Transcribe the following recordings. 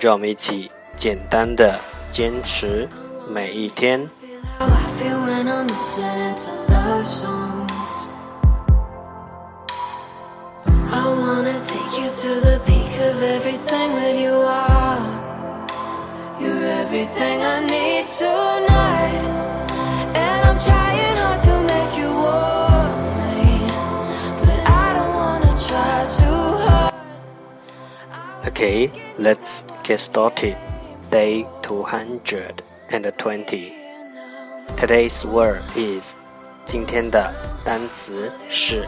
让我们一起简单的坚持每一天。How I feel when Okay, let's get started. Day 220. Today's word is 今天的单词是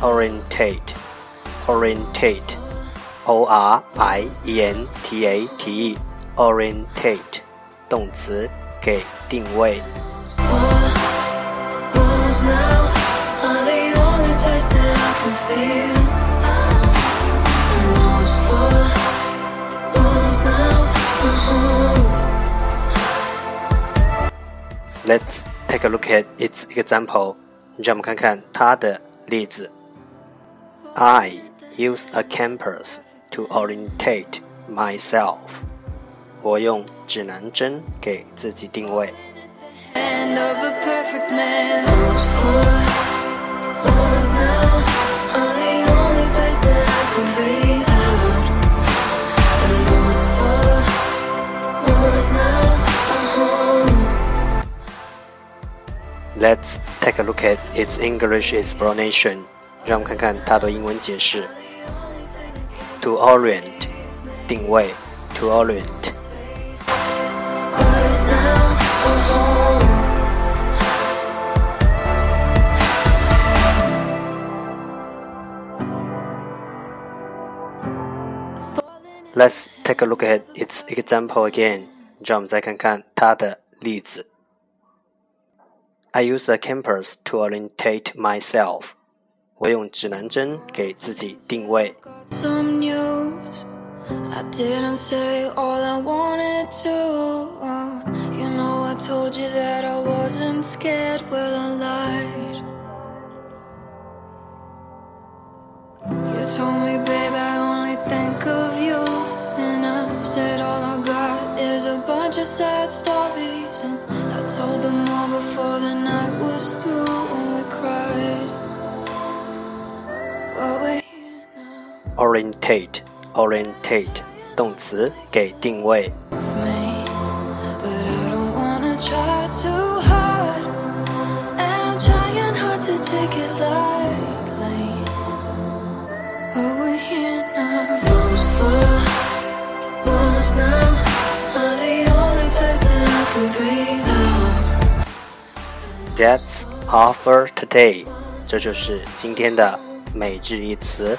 orientate. Orientate. O R I E N T A T E. Orientate. 动词给定位。 Let's take a look at its example. 让我们看看它的例子。I use a compass to orientate myself. 我用指南针给自己定位。 And of a perfect man. Those four walls now are the only place that I can breathe Let's take a look at its English explanation. 让我们看看它的英文解释。To orient，定位。To orient。 Walls now are home. Let's take a look at its example again. 让我们再看看它的例子。 I use a compass to orientate myself. 我用指南针给自己定位。 Some news. I didn't say all I wanted to. You know, I told you that I wasn't scared. Well, I lied. You told me, babe, I only think of you. And I said, all I got is a bunch of sad stories. And I told them place that I can breathe out. That's all for today。这就是今天的每日一词。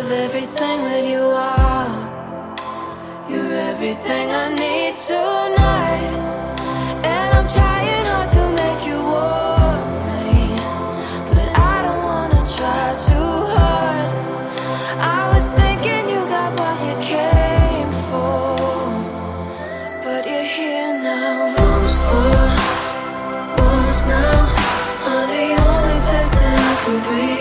of everything that you are. You're everything I need tonight. And I'm trying hard to make you want me. But I don't wanna try too hard. I was thinking you got what you came for. But you're here now. Once for, once now. Are the only place that I can breathe.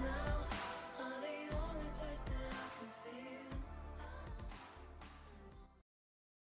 now